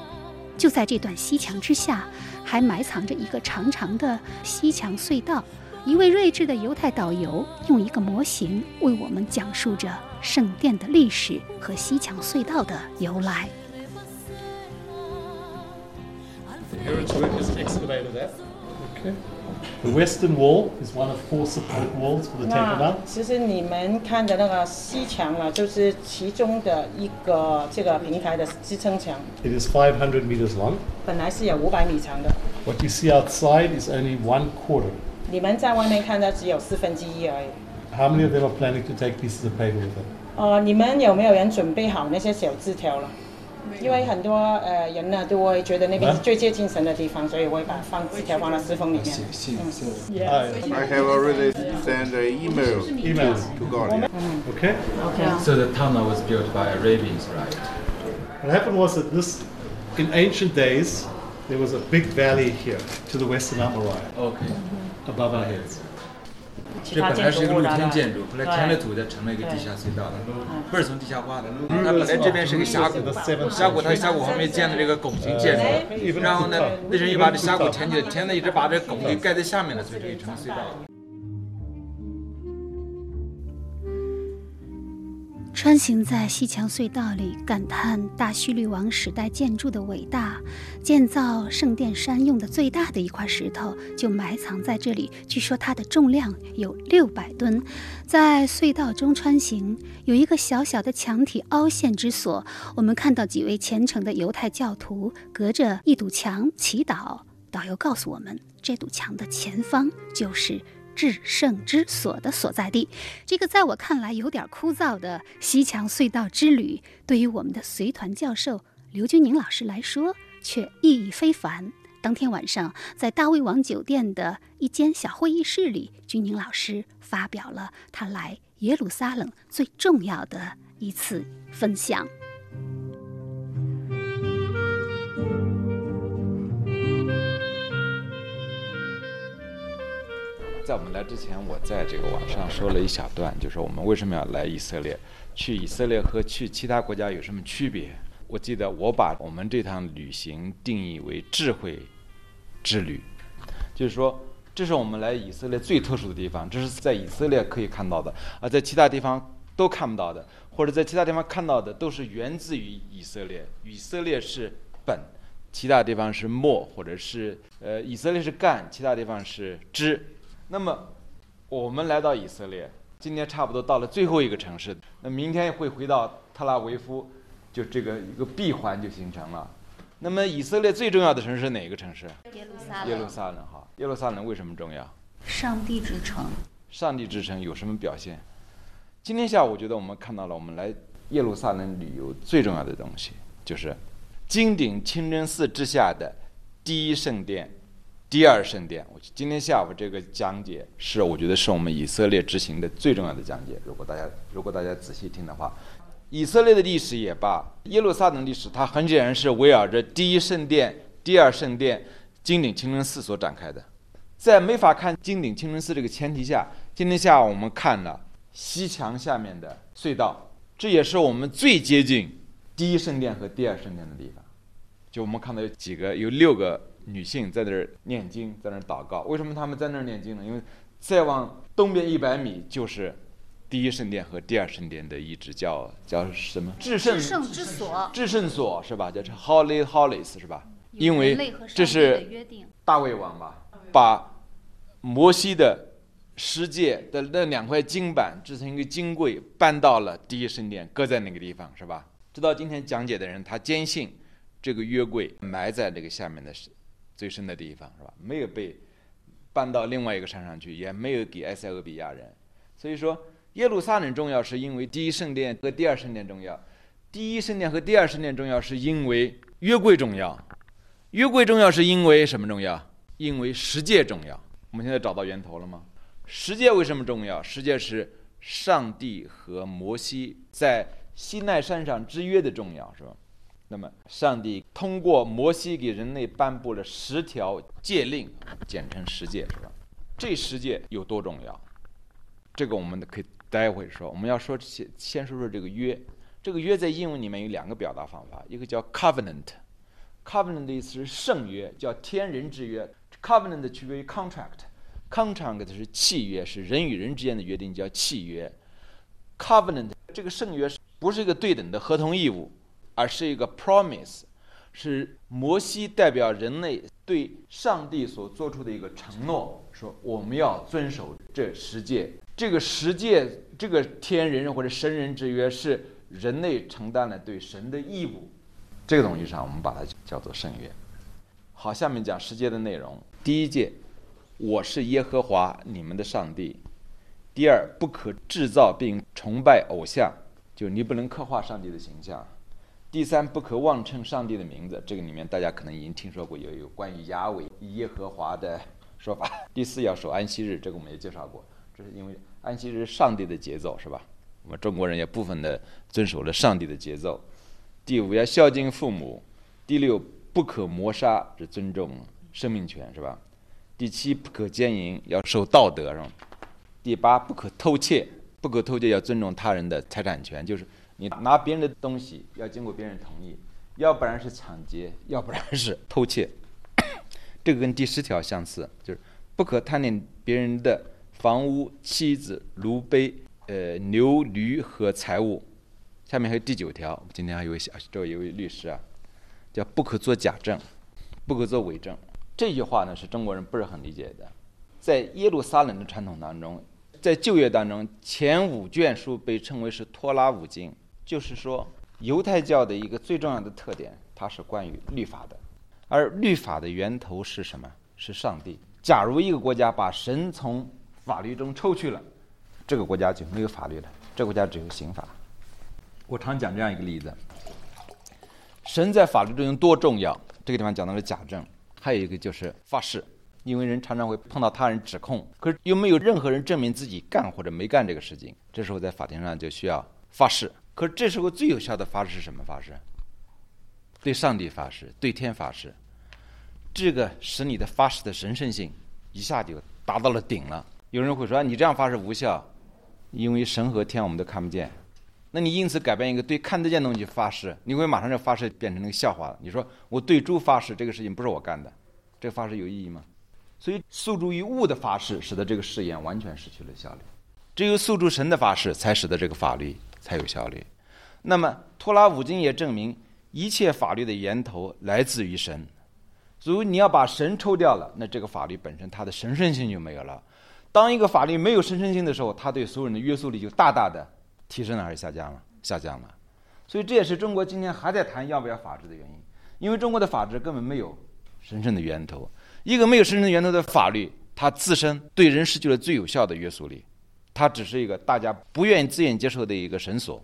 就在这段西墙之下，还埋藏着一个长长的西墙隧道。一位睿智的犹太导游用一个模型为我们讲述着圣殿的历史和西墙隧道的由来。The western wall is one of four support walls for the temple mount. 其实你们看的那个西墙啊，就是其中的一个这个平台的支撑墙。It is 500 meters long. 本来是有五百米长的。What you see outside is only one quarter. 你们在外面看到只有四分之一而已。How many of them are planning to take pieces of paper with them? 呃，你们有没有人准备好那些小字条了？ 因为很多呃人呢都会觉得那边是最接近神的地方，所以我会把放纸条放到侍奉里面。嗯 I have already sent an email Email. to God. Okay. Okay. So the tunnel was built by Arabians, right? What happened was that this, in ancient days, there was a big valley here to the western Amorai. Okay. Above our heads. 这本来是一个露天建筑，后来填了土，才成了一个地下隧道的，不是从地下挖的。它本来这边是个峡谷，峡谷它峡谷旁边建的这个拱形建筑，然后呢，那人又把这峡谷填起来，填的一直把这拱给盖在下面了，所以这就成了隧道穿行在西墙隧道里，感叹大希律王时代建筑的伟大。建造圣殿山用的最大的一块石头就埋藏在这里，据说它的重量有六百吨。在隧道中穿行，有一个小小的墙体凹陷之所，我们看到几位虔诚的犹太教徒隔着一堵墙祈祷。导游告诉我们，这堵墙的前方就是。至圣之所的所在地，这个在我看来有点枯燥的西墙隧道之旅，对于我们的随团教授刘军宁老师来说却意义非凡。当天晚上，在大卫王酒店的一间小会议室里，军宁老师发表了他来耶路撒冷最重要的一次分享。在我们来之前，我在这个网上说了一小段，就是我们为什么要来以色列，去以色列和去其他国家有什么区别？我记得我把我们这趟旅行定义为智慧之旅，就是说，这是我们来以色列最特殊的地方，这是在以色列可以看到的，而在其他地方都看不到的，或者在其他地方看到的都是源自于以色列。以色列是本，其他地方是末，或者是呃，以色列是干，其他地方是枝。那么，我们来到以色列，今天差不多到了最后一个城市，那明天会回到特拉维夫，就这个一个闭环就形成了。那么，以色列最重要的城市是哪个城市？耶路撒冷。耶路撒冷哈，耶路撒冷为什么重要？上帝之城。上帝之城有什么表现？今天下午，我觉得我们看到了我们来耶路撒冷旅游最重要的东西，就是金顶清真寺之下的第一圣殿。第二圣殿，我今天下午这个讲解是我觉得是我们以色列执行的最重要的讲解。如果大家如果大家仔细听的话，以色列的历史也罢，耶路撒冷历史，它很显然是围绕着第一圣殿、第二圣殿、金顶清真寺所展开的。在没法看金顶清真寺这个前提下，今天下午我们看了西墙下面的隧道，这也是我们最接近第一圣殿和第二圣殿的地方。就我们看到有几个，有六个。女性在那儿念经，在那儿祷告。为什么他们在那儿念经呢？因为再往东边一百米就是第一圣殿和第二圣殿的遗址，叫叫什么？至圣之所。至圣所是吧？叫 Holy Holies 是吧？因为这是大卫王吧，把摩西的世界的那两块金板制成一个金柜，搬到了第一圣殿，搁在那个地方是吧？直到今天讲解的人，他坚信这个约柜埋在这个下面的是。最深的地方是吧？没有被搬到另外一个山上去，也没有给埃塞俄比亚人。所以说，耶路撒冷重要，是因为第一圣殿和第二圣殿重要。第一圣殿和第二圣殿重要，是因为约柜重要。约柜重要是因为什么重要？因为十诫重要。我们现在找到源头了吗？十诫为什么重要？十诫是上帝和摩西在西奈山上之约的重要，是吧？那么，上帝通过摩西给人类颁布了十条诫令，简称十诫，是吧？这十诫有多重要？这个我们可以待会说。我们要说先先说说这个约。这个约在英文里面有两个表达方法，一个叫 covenant，covenant 的意思是圣约，叫天人之约。covenant 区别于 contract，contract 是契约，是人与人之间的约定，叫契约。covenant 这个圣约是不是一个对等的合同义务？而是一个 promise，是摩西代表人类对上帝所做出的一个承诺，说我们要遵守这十诫。这个十诫，这个天人或者神人之约，是人类承担了对神的义务。这个东西上，我们把它叫做圣约。好，下面讲十诫的内容。第一诫，我是耶和华你们的上帝。第二，不可制造并崇拜偶像，就你不能刻画上帝的形象。第三，不可妄称上帝的名字，这个里面大家可能已经听说过，有有关于亚伟耶和华的说法。第四，要守安息日，这个我们也介绍过，这是因为安息日是上帝的节奏，是吧？我们中国人也部分的遵守了上帝的节奏。第五，要孝敬父母。第六，不可谋杀，是尊重生命权，是吧？第七，不可奸淫，要守道德，是吧？第八，不可偷窃，不可偷窃，要尊重他人的财产权，就是你拿别人的东西要经过别人同意，要不然是抢劫，要不然是偷窃。这个跟第十条相似，就是不可贪恋别人的房屋、妻子、奴婢、呃牛驴和财物。下面还有第九条，今天还有一位小，这位一位律师啊，叫不可做假证，不可做伪证。这句话呢是中国人不是很理解的，在耶路撒冷的传统当中，在旧约当中，前五卷书被称为是托拉五经，就是说犹太教的一个最重要的特点，它是关于律法的，而律法的源头是什么？是上帝。假如一个国家把神从法律中抽去了，这个国家就没有法律了，这个国家只有刑法。我常讲这样一个例子：神在法律中有多重要？这个地方讲到了假证。还有一个就是发誓，因为人常常会碰到他人指控，可是又没有任何人证明自己干或者没干这个事情，这时候在法庭上就需要发誓。可这时候最有效的发誓是什么发誓？对上帝发誓，对天发誓，这个使你的发誓的神圣性一下就达到了顶了。有人会说你这样发誓无效，因为神和天我们都看不见。那你因此改变一个对看得见的东西发誓，你会马上就发誓变成那个笑话了。你说我对猪发誓，这个事情不是我干的，这个发誓有意义吗？所以诉诸于物的发誓，使得这个誓言完全失去了效力。只有诉诸神的发誓，才使得这个法律才有效力。那么托拉五经也证明，一切法律的源头来自于神。如果你要把神抽掉了，那这个法律本身它的神圣性就没有了。当一个法律没有神圣性的时候，它对所有人的约束力就大大的。提升了还是下降了？下降了，所以这也是中国今天还在谈要不要法治的原因。因为中国的法治根本没有神圣的源头，一个没有神圣源头的法律，它自身对人失去了最有效的约束力，它只是一个大家不愿意自愿接受的一个绳索。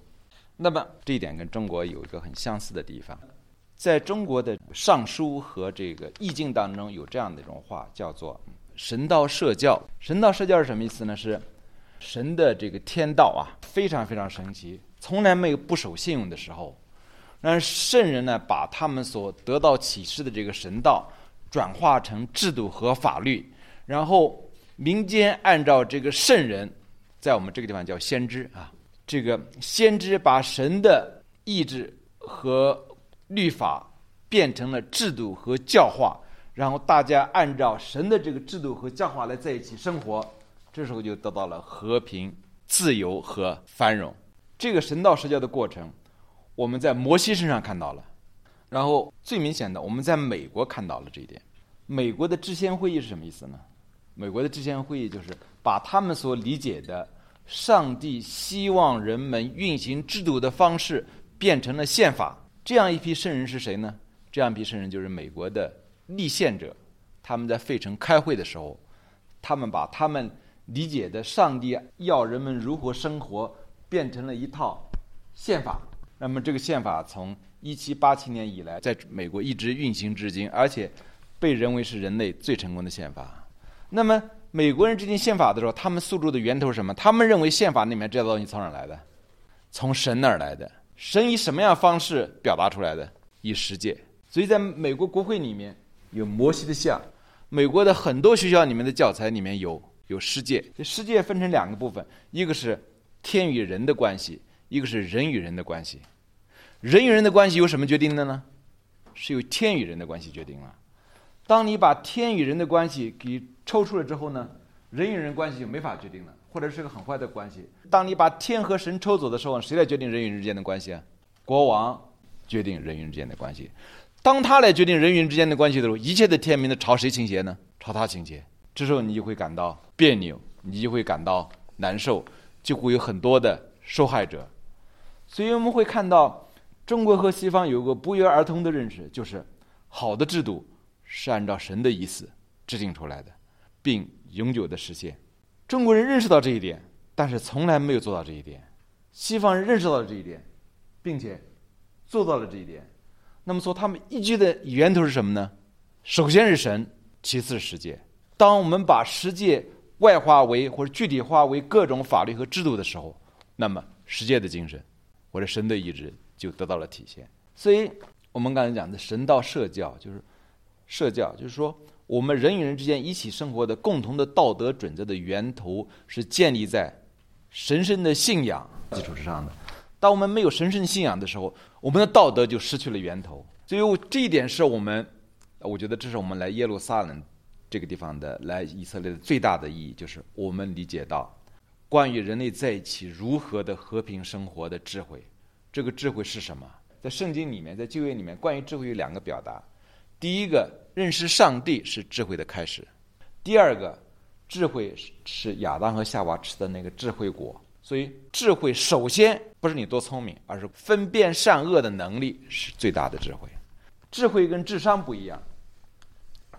那么这一点跟中国有一个很相似的地方，在中国的尚书和这个易经当中有这样的一种话，叫做“神道社教”。神道社教是什么意思呢？是。神的这个天道啊，非常非常神奇，从来没有不守信用的时候。让圣人呢，把他们所得到启示的这个神道，转化成制度和法律，然后民间按照这个圣人，在我们这个地方叫先知啊，这个先知把神的意志和律法变成了制度和教化，然后大家按照神的这个制度和教化来在一起生活。这时候就得到了和平、自由和繁荣。这个神道社交的过程，我们在摩西身上看到了，然后最明显的，我们在美国看到了这一点。美国的制宪会议是什么意思呢？美国的制宪会议就是把他们所理解的上帝希望人们运行制度的方式变成了宪法。这样一批圣人是谁呢？这样一批圣人就是美国的立宪者。他们在费城开会的时候，他们把他们。理解的上帝要人们如何生活，变成了一套宪法。那么这个宪法从一七八七年以来，在美国一直运行至今，而且被认为是人类最成功的宪法。那么美国人制定宪法的时候，他们诉诸的源头是什么？他们认为宪法里面这东西从哪儿来的？从神那儿来的。神以什么样方式表达出来的？以世界。所以在美国国会里面有摩西的像，美国的很多学校里面的教材里面有。有世界，这世界分成两个部分，一个是天与人的关系，一个是人与人的关系。人与人的关系由什么决定的呢？是由天与人的关系决定了。当你把天与人的关系给抽出来之后呢，人与人关系就没法决定了，或者是个很坏的关系。当你把天和神抽走的时候，谁来决定人与人之间的关系啊？国王决定人与人之间的关系。当他来决定人与人之间的关系的时候，一切的天命都朝谁倾斜呢？朝他倾斜。这时候你就会感到别扭，你就会感到难受，就会有很多的受害者。所以我们会看到，中国和西方有个不约而同的认识，就是好的制度是按照神的意思制定出来的，并永久的实现。中国人认识到这一点，但是从来没有做到这一点。西方人认识到了这一点，并且做到了这一点。那么说，他们依据的源头是什么呢？首先是神，其次是世界。当我们把世界外化为或者具体化为各种法律和制度的时候，那么世界的精神或者神的意志就得到了体现。所以，我们刚才讲的神道社教，就是社教，就是说。我们人与人之间一起生活的共同的道德准则的源头是建立在神圣的信仰基础之上的。当我们没有神圣信仰的时候，我们的道德就失去了源头。所以这一点是我们，我觉得这是我们来耶路撒冷这个地方的来以色列的最大的意义，就是我们理解到关于人类在一起如何的和平生活的智慧。这个智慧是什么？在圣经里面，在旧约里面，关于智慧有两个表达。第一个。认识上帝是智慧的开始。第二个，智慧是亚当和夏娃吃的那个智慧果。所以，智慧首先不是你多聪明，而是分辨善恶的能力是最大的智慧。智慧跟智商不一样，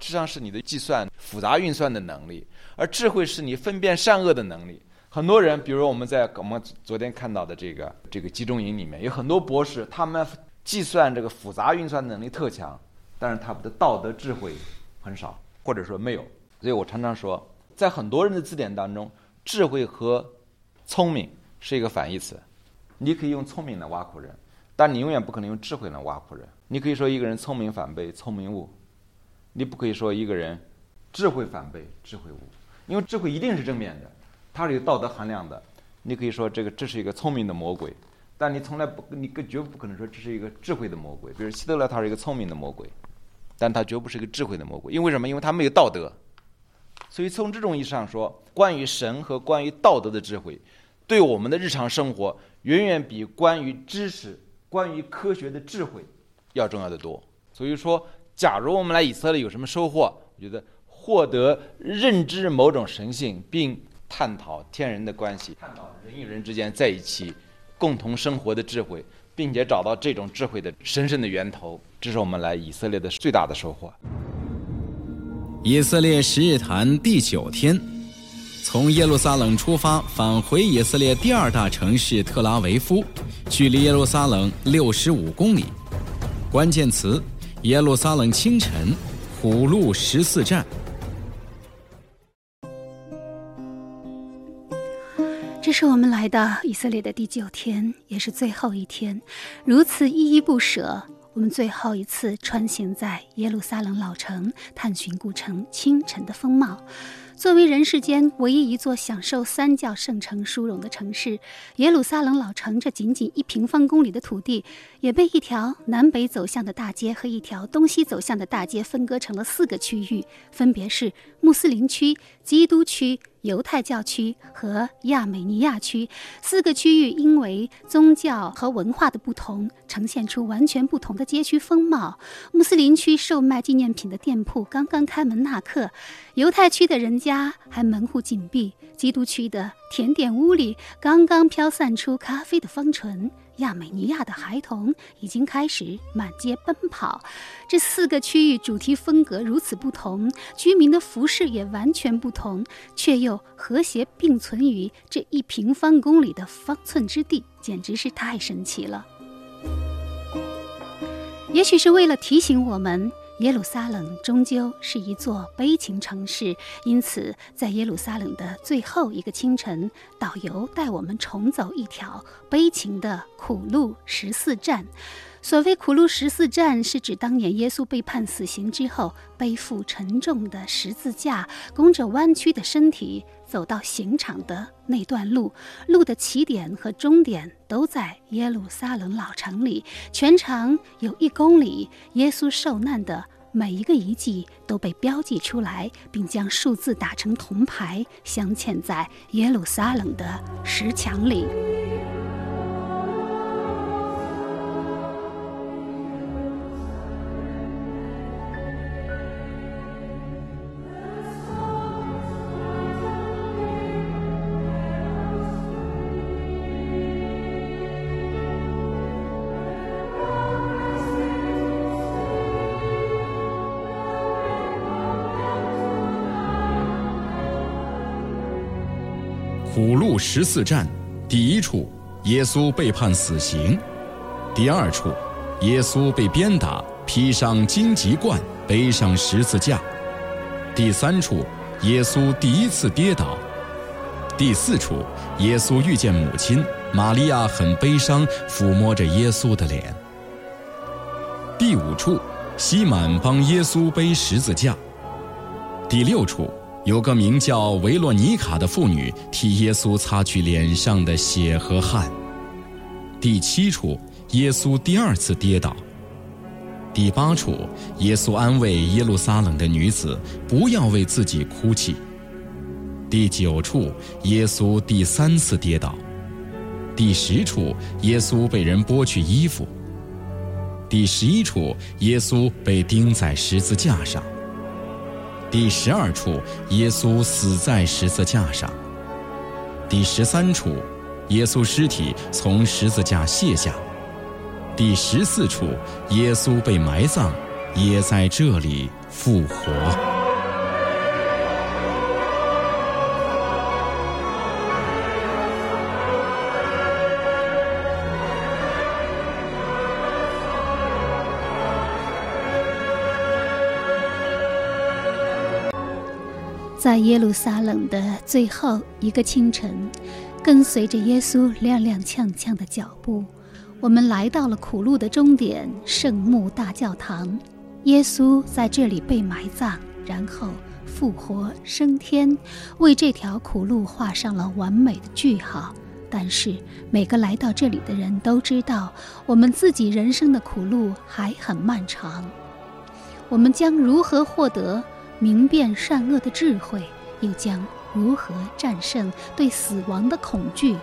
智商是你的计算复杂运算的能力，而智慧是你分辨善恶的能力。很多人，比如我们在我们昨天看到的这个这个集中营里面，有很多博士，他们计算这个复杂运算能力特强。但是他们的道德智慧很少，或者说没有，所以我常常说，在很多人的字典当中，智慧和聪明是一个反义词。你可以用聪明来挖苦人，但你永远不可能用智慧来挖苦人。你可以说一个人聪明反被聪明误，你不可以说一个人智慧反被智慧误，因为智慧一定是正面的，它是有道德含量的。你可以说这个这是一个聪明的魔鬼，但你从来不，你绝不可能说这是一个智慧的魔鬼。比如希特勒，他是一个聪明的魔鬼。但他绝不是一个智慧的魔鬼，因为什么？因为他没有道德。所以从这种意义上说，关于神和关于道德的智慧，对我们的日常生活远远比关于知识、关于科学的智慧要重要的多。所以说，假如我们来以色列有什么收获，我觉得获得认知某种神性，并探讨天人的关系，探讨人与人之间在一起共同生活的智慧。并且找到这种智慧的神圣的源头，这是我们来以色列的最大的收获。以色列十日谈第九天，从耶路撒冷出发，返回以色列第二大城市特拉维夫，距离耶路撒冷六十五公里。关键词：耶路撒冷清晨，虎路十四站。是我们来到以色列的第九天，也是最后一天。如此依依不舍，我们最后一次穿行在耶路撒冷老城，探寻古城清晨的风貌。作为人世间唯一一座享受三教圣城殊荣的城市，耶路撒冷老城这仅仅一平方公里的土地，也被一条南北走向的大街和一条东西走向的大街分割成了四个区域，分别是穆斯林区、基督区。犹太教区和亚美尼亚区四个区域，因为宗教和文化的不同，呈现出完全不同的街区风貌。穆斯林区售卖纪念品的店铺刚刚开门纳客，犹太区的人家还门户紧闭，基督区的甜点屋里刚刚飘散出咖啡的芳醇。亚美尼亚的孩童已经开始满街奔跑。这四个区域主题风格如此不同，居民的服饰也完全不同，却又和谐并存于这一平方公里的方寸之地，简直是太神奇了。也许是为了提醒我们。耶路撒冷终究是一座悲情城市，因此，在耶路撒冷的最后一个清晨，导游带我们重走一条悲情的苦路十四站。所谓苦路十四站，是指当年耶稣被判死刑之后，背负沉重的十字架，弓着弯曲的身体走到刑场的那段路。路的起点和终点都在耶路撒冷老城里，全长有一公里。耶稣受难的每一个遗迹都被标记出来，并将数字打成铜牌，镶嵌在耶路撒冷的石墙里。十四站，第一处，耶稣被判死刑；第二处，耶稣被鞭打，披上荆棘冠，背上十字架。第三处，耶稣第一次跌倒。第四处，耶稣遇见母亲玛利亚，很悲伤，抚摸着耶稣的脸。第五处，西满帮耶稣背十字架。第六处，有个名叫维洛尼卡的妇女替耶稣擦去脸上的血和汗。第七处，耶稣第二次跌倒。第八处，耶稣安慰耶路撒冷的女子不要为自己哭泣。第九处，耶稣第三次跌倒；第十处，耶稣被人剥去衣服；第十一处，耶稣被钉在十字架上；第十二处，耶稣死在十字架上；第十三处，耶稣尸体从十字架卸下；第十四处，耶稣被埋葬，也在这里复活。在耶路撒冷的最后一个清晨，跟随着耶稣踉踉跄跄的脚步，我们来到了苦路的终点——圣墓大教堂。耶稣在这里被埋葬，然后复活升天，为这条苦路画上了完美的句号。但是，每个来到这里的人都知道，我们自己人生的苦路还很漫长。我们将如何获得？明辨善恶的智慧，又将如何战胜对死亡的恐惧？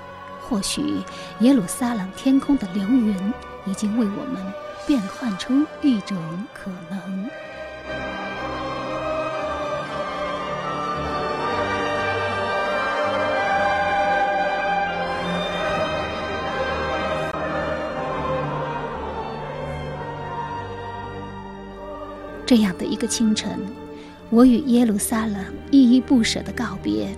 或许耶路撒冷天空的流云已经为我们变换出一种可能。这样的一个清晨。我与耶路撒冷依依不舍的告别，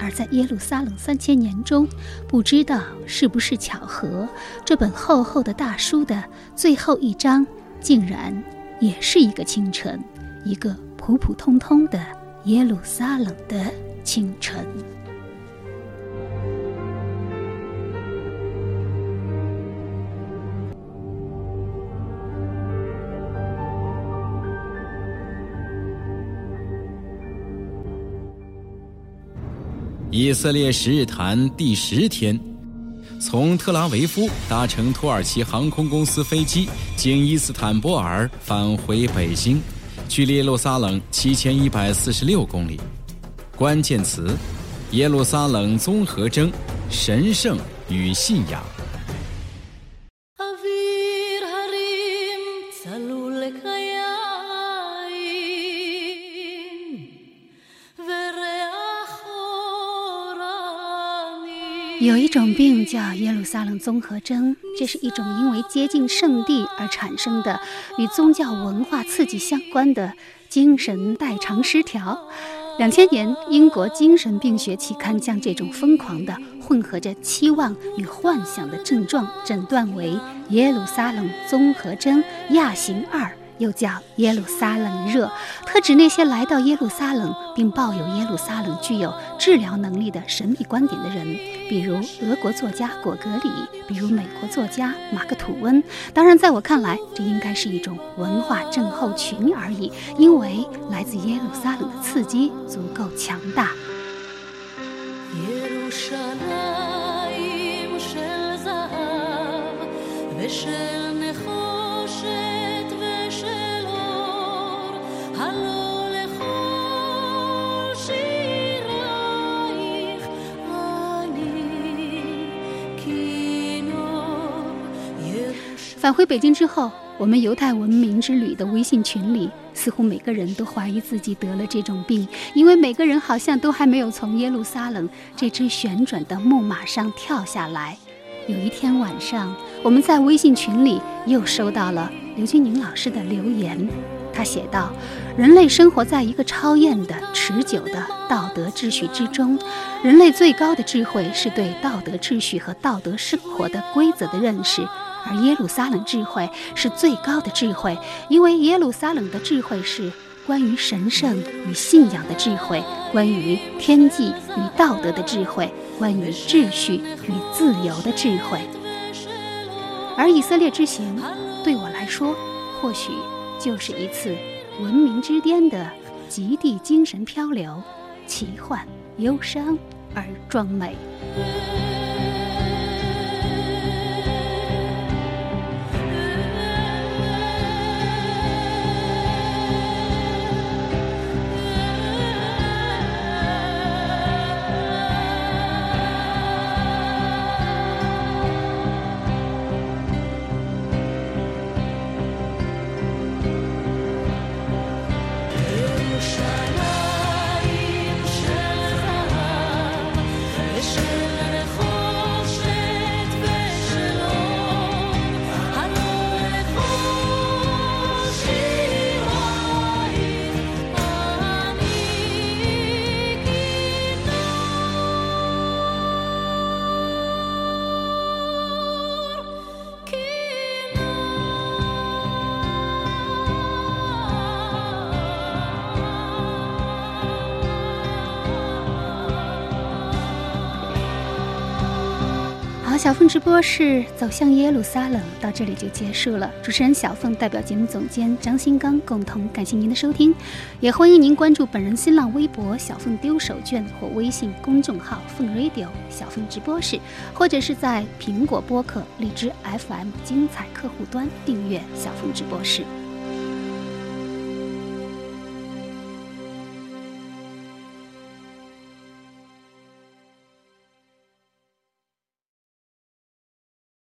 而在耶路撒冷三千年中，不知道是不是巧合，这本厚厚的大书的最后一章，竟然也是一个清晨，一个普普通通的耶路撒冷的清晨。以色列十日谈第十天，从特拉维夫搭乘土耳其航空公司飞机经伊斯坦布尔返回北京，距离耶路撒冷七千一百四十六公里。关键词：耶路撒冷综合征、神圣与信仰。有一种病叫耶路撒冷综合征，这是一种因为接近圣地而产生的与宗教文化刺激相关的精神代偿失调。两千年，英国精神病学期刊将这种疯狂的、混合着期望与幻想的症状诊断为耶路撒冷综合征亚型二。又叫耶路撒冷热，特指那些来到耶路撒冷并抱有耶路撒冷具有治疗能力的神秘观点的人，比如俄国作家果戈里，比如美国作家马克吐温。当然，在我看来，这应该是一种文化症候群而已，因为来自耶路撒冷的刺激足够强大。返回北京之后，我们犹太文明之旅的微信群里，似乎每个人都怀疑自己得了这种病，因为每个人好像都还没有从耶路撒冷这只旋转的木马上跳下来。有一天晚上，我们在微信群里又收到了刘军宁老师的留言，他写道：“人类生活在一个超验的、持久的道德秩序之中，人类最高的智慧是对道德秩序和道德生活的规则的认识。”而耶路撒冷智慧是最高的智慧，因为耶路撒冷的智慧是关于神圣与信仰的智慧，关于天际与道德的智慧，关于秩序与自由的智慧。而以色列之行，对我来说，或许就是一次文明之巅的极地精神漂流，奇幻、忧伤而壮美。小凤直播室走向耶路撒冷到这里就结束了。主持人小凤代表节目总监张新刚共同感谢您的收听，也欢迎您关注本人新浪微博小凤丢手绢或微信公众号凤 radio 小凤直播室，或者是在苹果播客荔枝 FM 精彩客户端订阅小凤直播室。